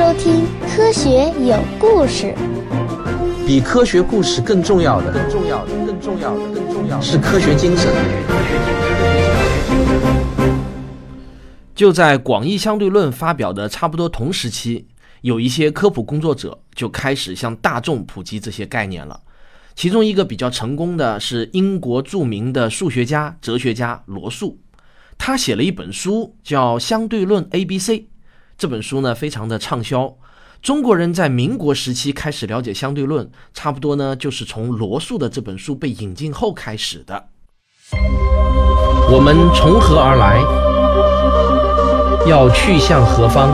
收听《科学有故事》。比科学故事更重要的，更重要的，更重要的，更重要的是科学精神。就在广义相对论发表的差不多同时期，有一些科普工作者就开始向大众普及这些概念了。其中一个比较成功的是英国著名的数学家、哲学家罗素，他写了一本书叫《相对论 A B C》。这本书呢，非常的畅销。中国人在民国时期开始了解相对论，差不多呢，就是从罗素的这本书被引进后开始的。我们从何而来？要去向何方？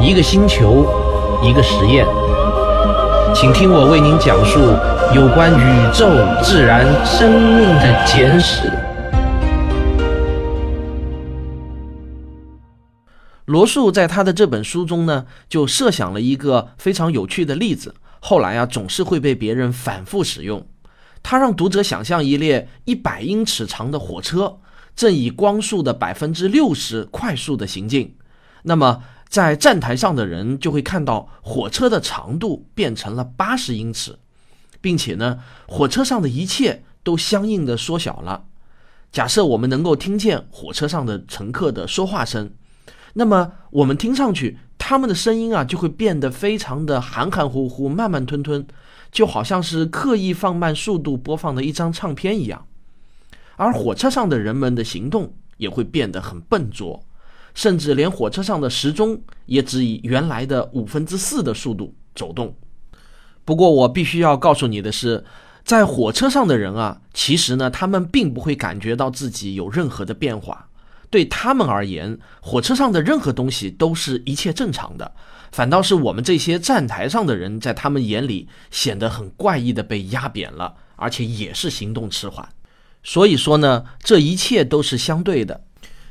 一个星球，一个实验，请听我为您讲述有关宇宙、自然、生命的简史。罗素在他的这本书中呢，就设想了一个非常有趣的例子，后来啊，总是会被别人反复使用。他让读者想象一列一百英尺长的火车，正以光速的百分之六十快速的行进。那么，在站台上的人就会看到火车的长度变成了八十英尺，并且呢，火车上的一切都相应的缩小了。假设我们能够听见火车上的乘客的说话声。那么我们听上去，他们的声音啊，就会变得非常的含含糊糊、慢慢吞吞，就好像是刻意放慢速度播放的一张唱片一样。而火车上的人们的行动也会变得很笨拙，甚至连火车上的时钟也只以原来的五分之四的速度走动。不过我必须要告诉你的是，在火车上的人啊，其实呢，他们并不会感觉到自己有任何的变化。对他们而言，火车上的任何东西都是一切正常的，反倒是我们这些站台上的人，在他们眼里显得很怪异的被压扁了，而且也是行动迟缓。所以说呢，这一切都是相对的。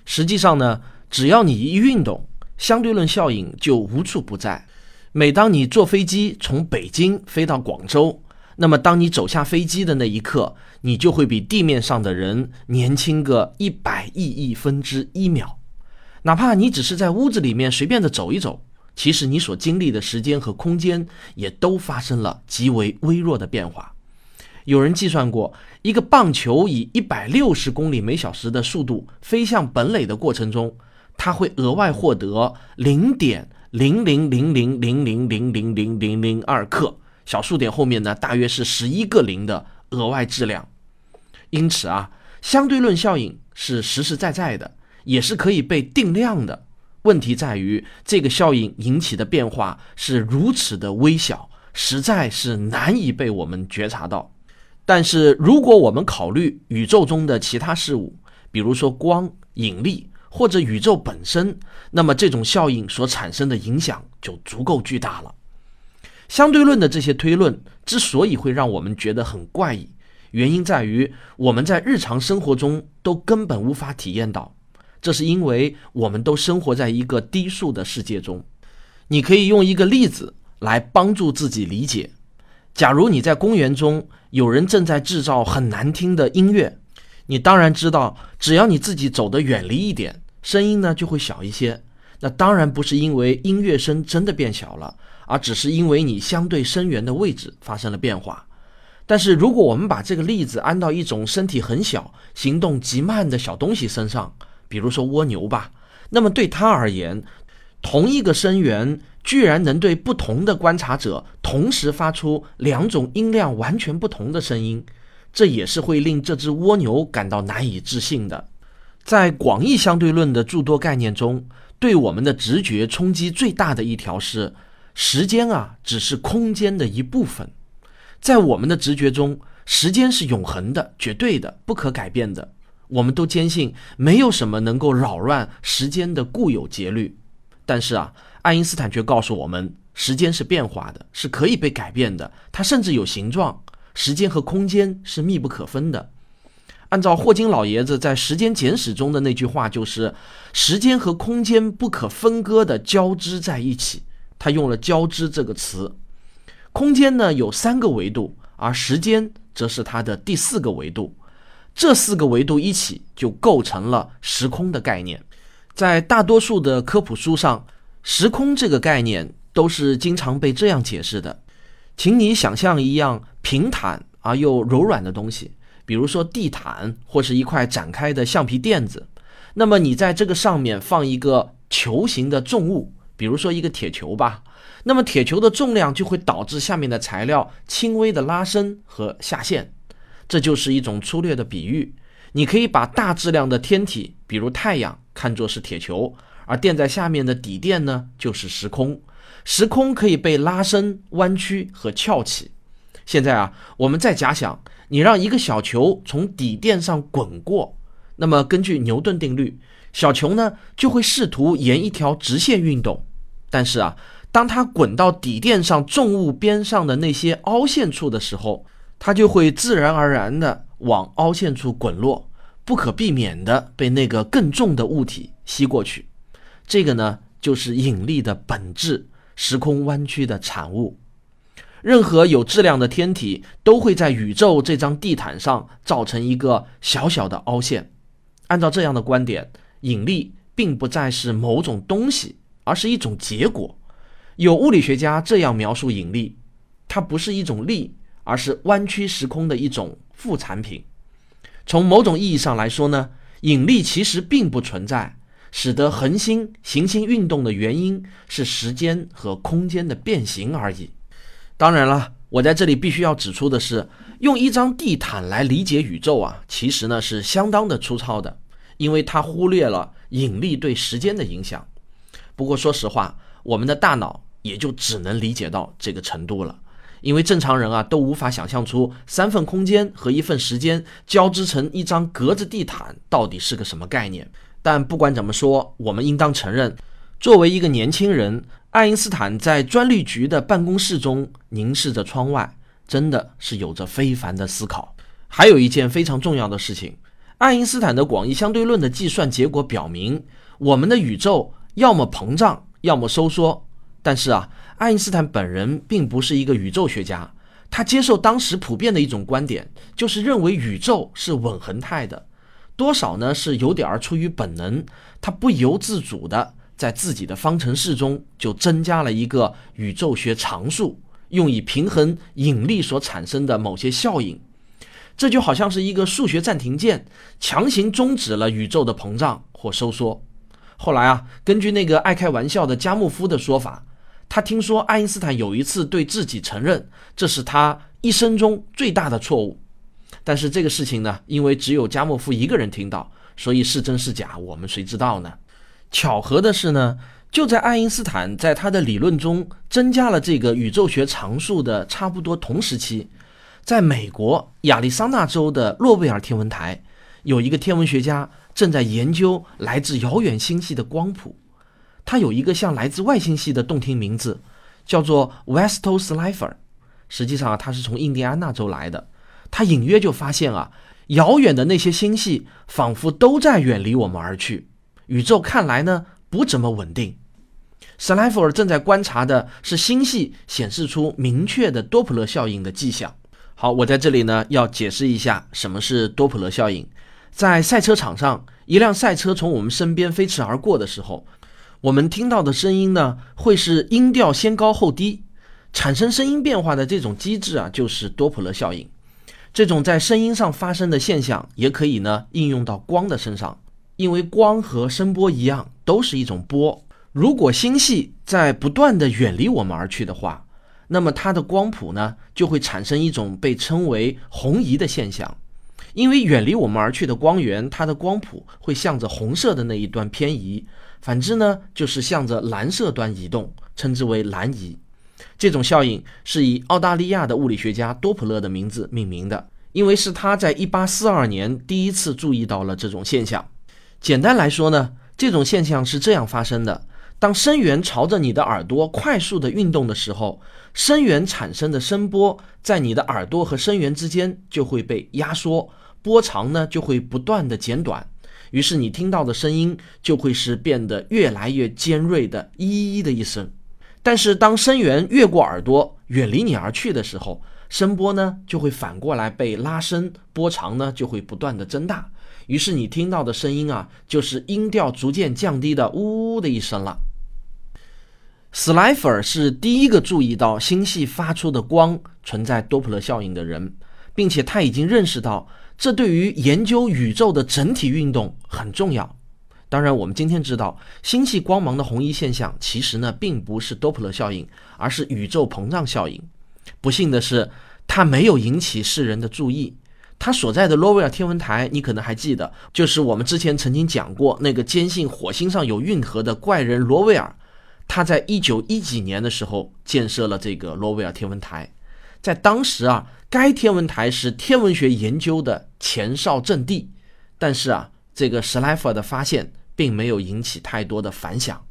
实际上呢，只要你一运动，相对论效应就无处不在。每当你坐飞机从北京飞到广州。那么，当你走下飞机的那一刻，你就会比地面上的人年轻个一百亿亿分之一秒。哪怕你只是在屋子里面随便的走一走，其实你所经历的时间和空间也都发生了极为微弱的变化。有人计算过，一个棒球以一百六十公里每小时的速度飞向本垒的过程中，它会额外获得零点零零零零零零零零零零二克。小数点后面呢，大约是十一个零的额外质量，因此啊，相对论效应是实实在在的，也是可以被定量的。问题在于，这个效应引起的变化是如此的微小，实在是难以被我们觉察到。但是，如果我们考虑宇宙中的其他事物，比如说光、引力或者宇宙本身，那么这种效应所产生的影响就足够巨大了。相对论的这些推论之所以会让我们觉得很怪异，原因在于我们在日常生活中都根本无法体验到。这是因为我们都生活在一个低速的世界中。你可以用一个例子来帮助自己理解：假如你在公园中，有人正在制造很难听的音乐，你当然知道，只要你自己走得远离一点，声音呢就会小一些。那当然不是因为音乐声真的变小了。而只是因为你相对声源的位置发生了变化。但是，如果我们把这个例子安到一种身体很小、行动极慢的小东西身上，比如说蜗牛吧，那么对它而言，同一个声源居然能对不同的观察者同时发出两种音量完全不同的声音，这也是会令这只蜗牛感到难以置信的。在广义相对论的诸多概念中，对我们的直觉冲击最大的一条是。时间啊，只是空间的一部分。在我们的直觉中，时间是永恒的、绝对的、不可改变的。我们都坚信，没有什么能够扰乱时间的固有节律。但是啊，爱因斯坦却告诉我们，时间是变化的，是可以被改变的。它甚至有形状。时间和空间是密不可分的。按照霍金老爷子在《时间简史》中的那句话，就是时间和空间不可分割的交织在一起。他用了“交织”这个词，空间呢有三个维度，而时间则是它的第四个维度。这四个维度一起就构成了时空的概念。在大多数的科普书上，时空这个概念都是经常被这样解释的。请你想象一样平坦而又柔软的东西，比如说地毯或是一块展开的橡皮垫子。那么你在这个上面放一个球形的重物，比如说一个铁球吧。那么铁球的重量就会导致下面的材料轻微的拉伸和下陷。这就是一种粗略的比喻。你可以把大质量的天体，比如太阳，看作是铁球，而垫在下面的底垫呢，就是时空。时空可以被拉伸、弯曲和翘起。现在啊，我们再假想，你让一个小球从底垫上滚过，那么根据牛顿定律，小球呢就会试图沿一条直线运动。但是啊，当它滚到底垫上重物边上的那些凹陷处的时候，它就会自然而然地往凹陷处滚落，不可避免地被那个更重的物体吸过去。这个呢，就是引力的本质。时空弯曲的产物，任何有质量的天体都会在宇宙这张地毯上造成一个小小的凹陷。按照这样的观点，引力并不再是某种东西，而是一种结果。有物理学家这样描述引力：它不是一种力，而是弯曲时空的一种副产品。从某种意义上来说呢，引力其实并不存在。使得恒星行星运动的原因是时间和空间的变形而已。当然了，我在这里必须要指出的是，用一张地毯来理解宇宙啊，其实呢是相当的粗糙的，因为它忽略了引力对时间的影响。不过说实话，我们的大脑也就只能理解到这个程度了，因为正常人啊都无法想象出三份空间和一份时间交织成一张格子地毯到底是个什么概念。但不管怎么说，我们应当承认，作为一个年轻人，爱因斯坦在专利局的办公室中凝视着窗外，真的是有着非凡的思考。还有一件非常重要的事情，爱因斯坦的广义相对论的计算结果表明，我们的宇宙要么膨胀，要么收缩。但是啊，爱因斯坦本人并不是一个宇宙学家，他接受当时普遍的一种观点，就是认为宇宙是稳恒态的。多少呢？是有点儿出于本能，他不由自主的在自己的方程式中就增加了一个宇宙学常数，用以平衡引力所产生的某些效应。这就好像是一个数学暂停键，强行终止了宇宙的膨胀或收缩。后来啊，根据那个爱开玩笑的加莫夫的说法，他听说爱因斯坦有一次对自己承认，这是他一生中最大的错误。但是这个事情呢，因为只有加莫夫一个人听到，所以是真是假，我们谁知道呢？巧合的是呢，就在爱因斯坦在他的理论中增加了这个宇宙学常数的差不多同时期，在美国亚利桑那州的诺贝尔天文台，有一个天文学家正在研究来自遥远星系的光谱。它有一个像来自外星系的动听名字，叫做 Westo Slifer。实际上啊，他是从印第安纳州来的。他隐约就发现啊，遥远的那些星系仿佛都在远离我们而去。宇宙看来呢不怎么稳定。斯莱弗尔正在观察的是星系显示出明确的多普勒效应的迹象。好，我在这里呢要解释一下什么是多普勒效应。在赛车场上，一辆赛车从我们身边飞驰而过的时候，我们听到的声音呢会是音调先高后低。产生声音变化的这种机制啊，就是多普勒效应。这种在声音上发生的现象，也可以呢应用到光的身上，因为光和声波一样，都是一种波。如果星系在不断的远离我们而去的话，那么它的光谱呢就会产生一种被称为红移的现象。因为远离我们而去的光源，它的光谱会向着红色的那一端偏移；反之呢，就是向着蓝色端移动，称之为蓝移。这种效应是以澳大利亚的物理学家多普勒的名字命名的，因为是他在1842年第一次注意到了这种现象。简单来说呢，这种现象是这样发生的：当声源朝着你的耳朵快速的运动的时候，声源产生的声波在你的耳朵和声源之间就会被压缩，波长呢就会不断的减短，于是你听到的声音就会是变得越来越尖锐的“咦”的一声。但是，当声源越过耳朵，远离你而去的时候，声波呢就会反过来被拉伸，波长呢就会不断的增大，于是你听到的声音啊，就是音调逐渐降低的呜呜的一声了。斯莱弗是第一个注意到星系发出的光存在多普勒效应的人，并且他已经认识到这对于研究宇宙的整体运动很重要。当然，我们今天知道星系光芒的红移现象其实呢并不是多普勒效应，而是宇宙膨胀效应。不幸的是，它没有引起世人的注意。它所在的罗威尔天文台，你可能还记得，就是我们之前曾经讲过那个坚信火星上有运河的怪人罗威尔。他在一九一几年的时候建设了这个罗威尔天文台，在当时啊，该天文台是天文学研究的前哨阵地。但是啊，这个史莱弗的发现并没有引起太多的反响，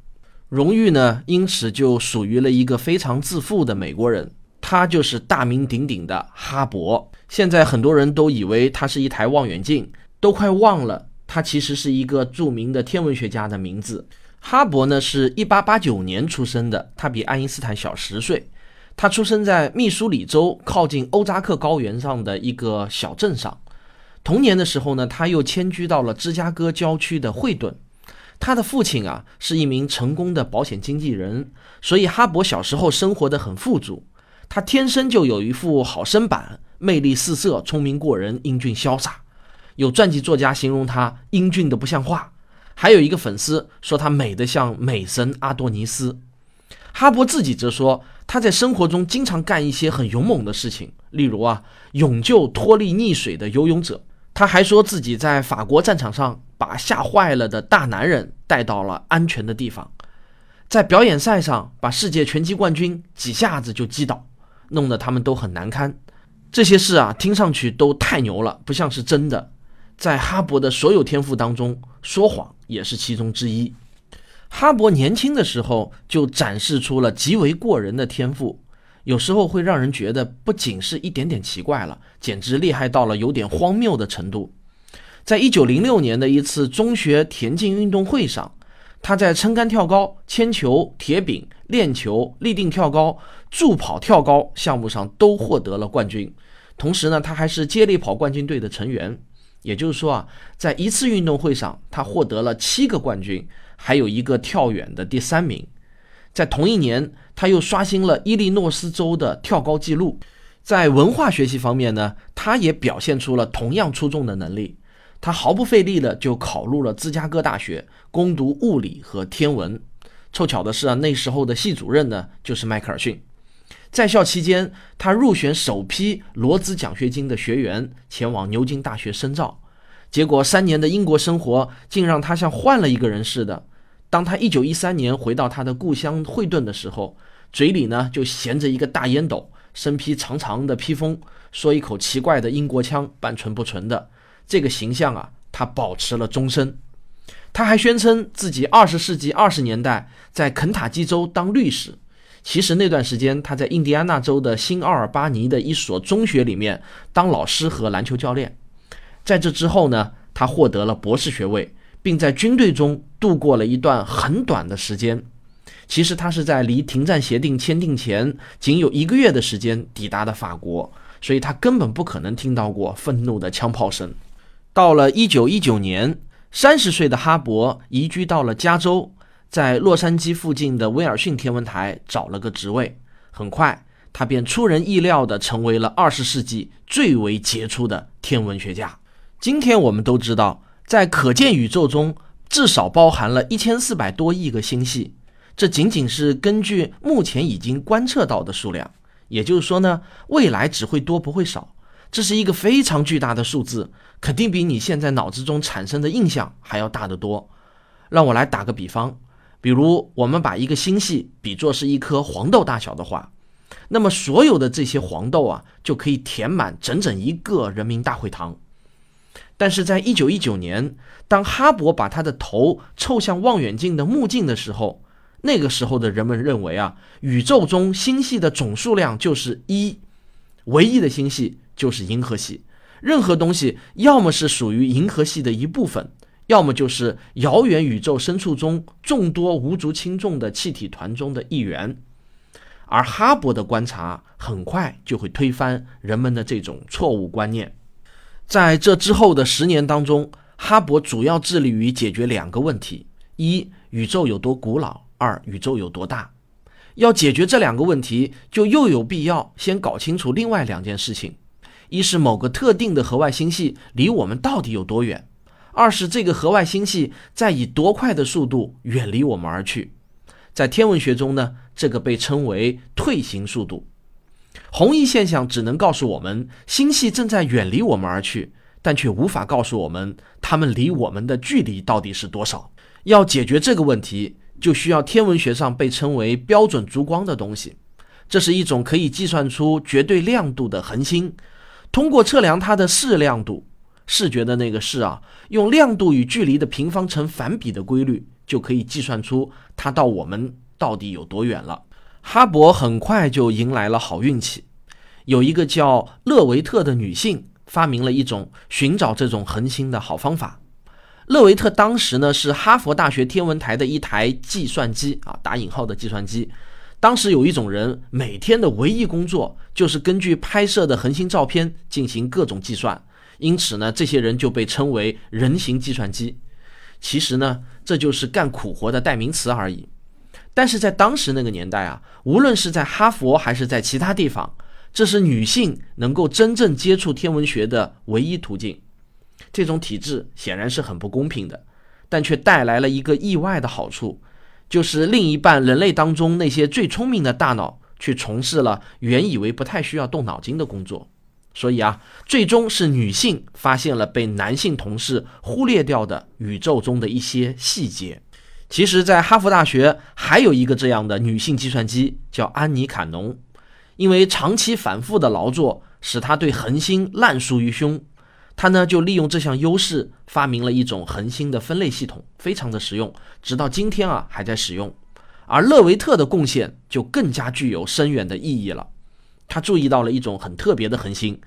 荣誉呢，因此就属于了一个非常自负的美国人，他就是大名鼎鼎的哈勃。现在很多人都以为他是一台望远镜，都快忘了他其实是一个著名的天文学家的名字。哈勃呢是一八八九年出生的，他比爱因斯坦小十岁。他出生在密苏里州靠近欧扎克高原上的一个小镇上。童年的时候呢，他又迁居到了芝加哥郊区的惠顿。他的父亲啊是一名成功的保险经纪人，所以哈勃小时候生活的很富足。他天生就有一副好身板，魅力四射，聪明过人，英俊潇洒。有传记作家形容他英俊的不像话。还有一个粉丝说他美得像美神阿多尼斯，哈勃自己则说他在生活中经常干一些很勇猛的事情，例如啊，勇救脱离溺水的游泳者。他还说自己在法国战场上把吓坏了的大男人带到了安全的地方，在表演赛上把世界拳击冠军几下子就击倒，弄得他们都很难堪。这些事啊，听上去都太牛了，不像是真的。在哈勃的所有天赋当中，说谎也是其中之一。哈勃年轻的时候就展示出了极为过人的天赋，有时候会让人觉得不仅是一点点奇怪了，简直厉害到了有点荒谬的程度。在一九零六年的一次中学田径运动会上，他在撑杆跳高、铅球、铁饼、链球、立定跳高、助跑跳高项目上都获得了冠军。同时呢，他还是接力跑冠军队的成员。也就是说啊，在一次运动会上，他获得了七个冠军，还有一个跳远的第三名。在同一年，他又刷新了伊利诺斯州的跳高纪录。在文化学习方面呢，他也表现出了同样出众的能力。他毫不费力的就考入了芝加哥大学，攻读物理和天文。凑巧的是啊，那时候的系主任呢就是迈克尔逊。在校期间，他入选首批罗兹奖学金的学员，前往牛津大学深造。结果三年的英国生活竟让他像换了一个人似的。当他1913年回到他的故乡惠顿的时候，嘴里呢就衔着一个大烟斗，身披长长的披风，说一口奇怪的英国腔，半纯不纯的。这个形象啊，他保持了终身。他还宣称自己20世纪20年代在肯塔基州当律师。其实那段时间，他在印第安纳州的新奥尔巴尼的一所中学里面当老师和篮球教练。在这之后呢，他获得了博士学位，并在军队中度过了一段很短的时间。其实他是在离停战协定签订前仅有一个月的时间抵达的法国，所以他根本不可能听到过愤怒的枪炮声。到了1919年，三十岁的哈勃移居到了加州。在洛杉矶附近的威尔逊天文台找了个职位，很快他便出人意料地成为了二十世纪最为杰出的天文学家。今天我们都知道，在可见宇宙中至少包含了一千四百多亿个星系，这仅仅是根据目前已经观测到的数量。也就是说呢，未来只会多不会少，这是一个非常巨大的数字，肯定比你现在脑子中产生的印象还要大得多。让我来打个比方。比如，我们把一个星系比作是一颗黄豆大小的话，那么所有的这些黄豆啊，就可以填满整整一个人民大会堂。但是在一九一九年，当哈勃把他的头凑向望远镜的目镜的时候，那个时候的人们认为啊，宇宙中星系的总数量就是一，唯一的星系就是银河系，任何东西要么是属于银河系的一部分。要么就是遥远宇宙深处中众多无足轻重的气体团中的一员，而哈勃的观察很快就会推翻人们的这种错误观念。在这之后的十年当中，哈勃主要致力于解决两个问题：一、宇宙有多古老；二、宇宙有多大。要解决这两个问题，就又有必要先搞清楚另外两件事情：一是某个特定的河外星系离我们到底有多远；二是这个河外星系在以多快的速度远离我们而去。在天文学中呢，这个被称为退行速度。红移现象只能告诉我们星系正在远离我们而去，但却无法告诉我们它们离我们的距离到底是多少。要解决这个问题，就需要天文学上被称为标准烛光的东西。这是一种可以计算出绝对亮度的恒星，通过测量它的视亮度，视觉的那个视啊，用亮度与距离的平方成反比的规律，就可以计算出它到我们到底有多远了。哈勃很快就迎来了好运气，有一个叫勒维特的女性发明了一种寻找这种恒星的好方法。勒维特当时呢是哈佛大学天文台的一台计算机啊，打引号的计算机。当时有一种人每天的唯一工作就是根据拍摄的恒星照片进行各种计算，因此呢，这些人就被称为人形计算机。其实呢，这就是干苦活的代名词而已。但是在当时那个年代啊，无论是在哈佛还是在其他地方，这是女性能够真正接触天文学的唯一途径。这种体制显然是很不公平的，但却带来了一个意外的好处，就是另一半人类当中那些最聪明的大脑去从事了原以为不太需要动脑筋的工作。所以啊，最终是女性发现了被男性同事忽略掉的宇宙中的一些细节。其实，在哈佛大学还有一个这样的女性计算机，叫安妮·坎农。因为长期反复的劳作，使她对恒星烂熟于胸。她呢，就利用这项优势，发明了一种恒星的分类系统，非常的实用，直到今天啊还在使用。而勒维特的贡献就更加具有深远的意义了。他注意到了一种很特别的恒星，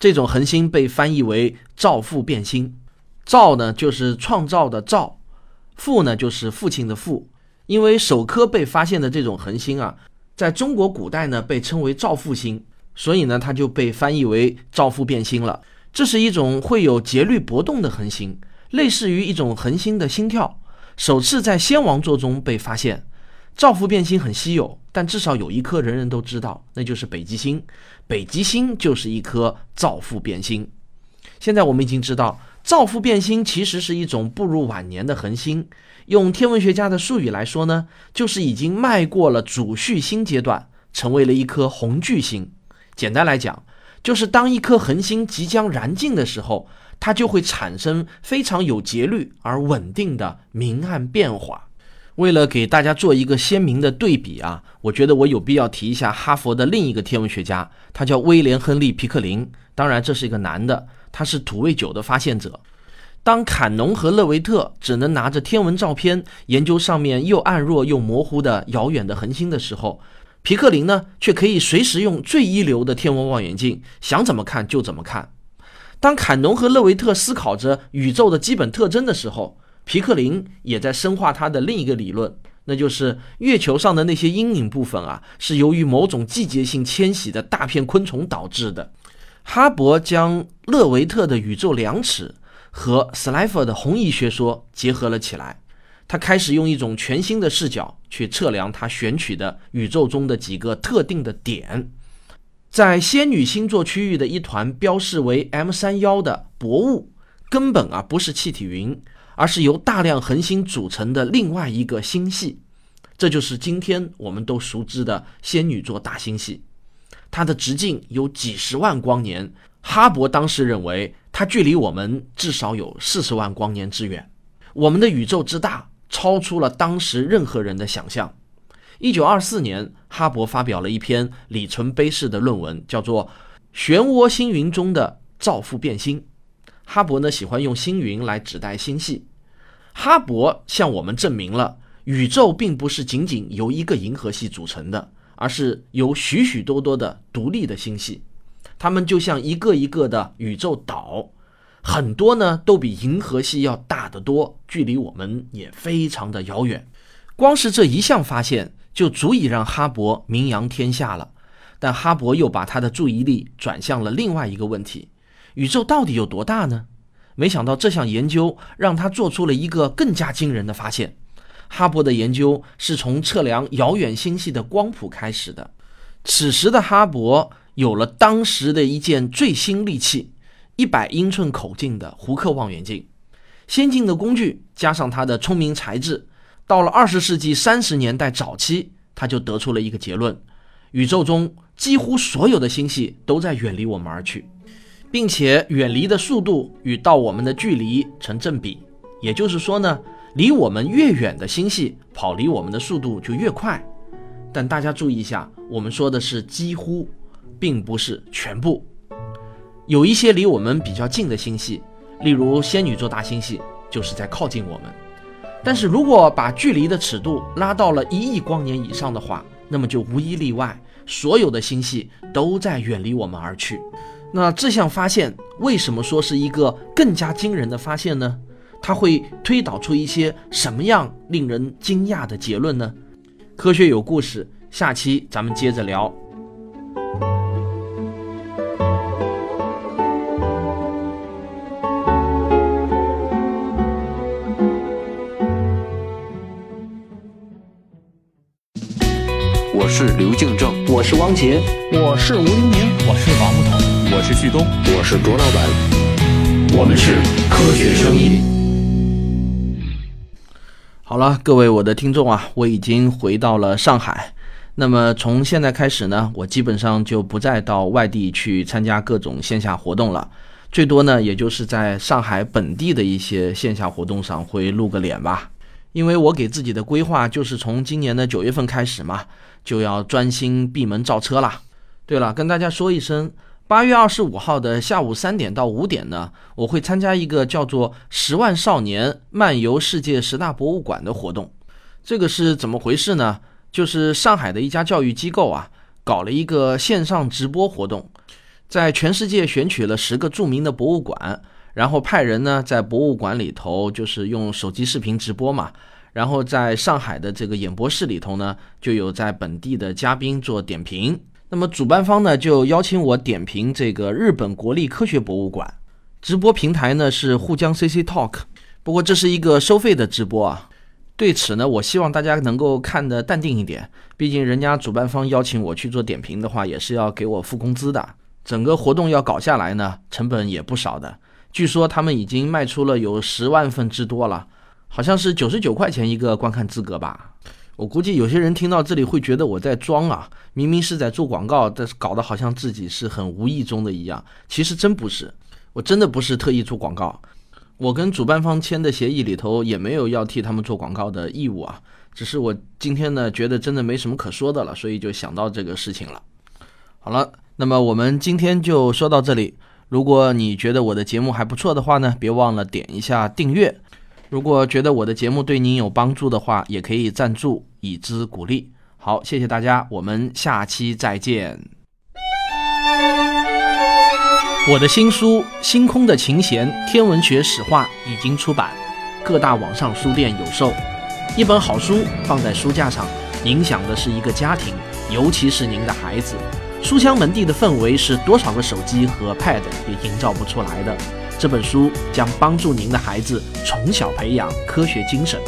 这种恒星被翻译为造父变星。造呢，就是创造的造。父呢，就是父亲的父，因为首颗被发现的这种恒星啊，在中国古代呢被称为造父星，所以呢它就被翻译为造父变星了。这是一种会有节律波动的恒星，类似于一种恒星的心跳，首次在仙王座中被发现。造父变星很稀有，但至少有一颗人人都知道，那就是北极星。北极星就是一颗造父变星。现在我们已经知道。造父变星其实是一种步入晚年的恒星，用天文学家的术语来说呢，就是已经迈过了主序星阶段，成为了一颗红巨星。简单来讲，就是当一颗恒星即将燃尽的时候，它就会产生非常有节律而稳定的明暗变化。为了给大家做一个鲜明的对比啊，我觉得我有必要提一下哈佛的另一个天文学家，他叫威廉·亨利·皮克林。当然，这是一个男的。他是土卫九的发现者。当坎农和勒维特只能拿着天文照片研究上面又暗弱又模糊的遥远的恒星的时候，皮克林呢却可以随时用最一流的天文望远镜，想怎么看就怎么看。当坎农和勒维特思考着宇宙的基本特征的时候，皮克林也在深化他的另一个理论，那就是月球上的那些阴影部分啊，是由于某种季节性迁徙的大片昆虫导致的。哈勃将勒维特的宇宙量尺和斯莱弗的红移学说结合了起来，他开始用一种全新的视角去测量他选取的宇宙中的几个特定的点。在仙女星座区域的一团标示为 M 三幺的薄雾，根本啊不是气体云，而是由大量恒星组成的另外一个星系，这就是今天我们都熟知的仙女座大星系。它的直径有几十万光年，哈勃当时认为它距离我们至少有四十万光年之远。我们的宇宙之大，超出了当时任何人的想象。一九二四年，哈勃发表了一篇里程碑式的论文，叫做《漩涡星云中的造父变星》。哈勃呢喜欢用星云来指代星系。哈勃向我们证明了宇宙并不是仅仅由一个银河系组成的。而是由许许多多的独立的星系，它们就像一个一个的宇宙岛，很多呢都比银河系要大得多，距离我们也非常的遥远。光是这一项发现，就足以让哈勃名扬天下了。但哈勃又把他的注意力转向了另外一个问题：宇宙到底有多大呢？没想到这项研究让他做出了一个更加惊人的发现。哈勃的研究是从测量遥远星系的光谱开始的。此时的哈勃有了当时的一件最新利器——一百英寸口径的胡克望远镜。先进的工具加上他的聪明才智，到了二十世纪三十年代早期，他就得出了一个结论：宇宙中几乎所有的星系都在远离我们而去，并且远离的速度与到我们的距离成正比。也就是说呢？离我们越远的星系，跑离我们的速度就越快。但大家注意一下，我们说的是几乎，并不是全部。有一些离我们比较近的星系，例如仙女座大星系，就是在靠近我们。但是如果把距离的尺度拉到了一亿光年以上的话，那么就无一例外，所有的星系都在远离我们而去。那这项发现为什么说是一个更加惊人的发现呢？它会推导出一些什么样令人惊讶的结论呢？科学有故事，下期咱们接着聊。我是刘敬正，我是汪杰，我是吴黎明，我是王木头，我是旭东，我是卓老板，我们是科学声音。好了，各位我的听众啊，我已经回到了上海。那么从现在开始呢，我基本上就不再到外地去参加各种线下活动了，最多呢，也就是在上海本地的一些线下活动上会露个脸吧。因为我给自己的规划就是从今年的九月份开始嘛，就要专心闭门造车了。对了，跟大家说一声。八月二十五号的下午三点到五点呢，我会参加一个叫做“十万少年漫游世界十大博物馆”的活动。这个是怎么回事呢？就是上海的一家教育机构啊，搞了一个线上直播活动，在全世界选取了十个著名的博物馆，然后派人呢在博物馆里头就是用手机视频直播嘛，然后在上海的这个演播室里头呢，就有在本地的嘉宾做点评。那么主办方呢就邀请我点评这个日本国立科学博物馆，直播平台呢是沪江 CC Talk，不过这是一个收费的直播啊。对此呢，我希望大家能够看得淡定一点，毕竟人家主办方邀请我去做点评的话，也是要给我付工资的。整个活动要搞下来呢，成本也不少的。据说他们已经卖出了有十万份之多了，好像是九十九块钱一个观看资格吧。我估计有些人听到这里会觉得我在装啊，明明是在做广告，但是搞得好像自己是很无意中的一样。其实真不是，我真的不是特意做广告。我跟主办方签的协议里头也没有要替他们做广告的义务啊。只是我今天呢觉得真的没什么可说的了，所以就想到这个事情了。好了，那么我们今天就说到这里。如果你觉得我的节目还不错的话呢，别忘了点一下订阅。如果觉得我的节目对您有帮助的话，也可以赞助以资鼓励。好，谢谢大家，我们下期再见。我的新书《星空的琴弦：天文学史话》已经出版，各大网上书店有售。一本好书放在书架上，影响的是一个家庭，尤其是您的孩子。书香门第的氛围是多少个手机和 Pad 也营造不出来的。这本书将帮助您的孩子从小培养科学精神。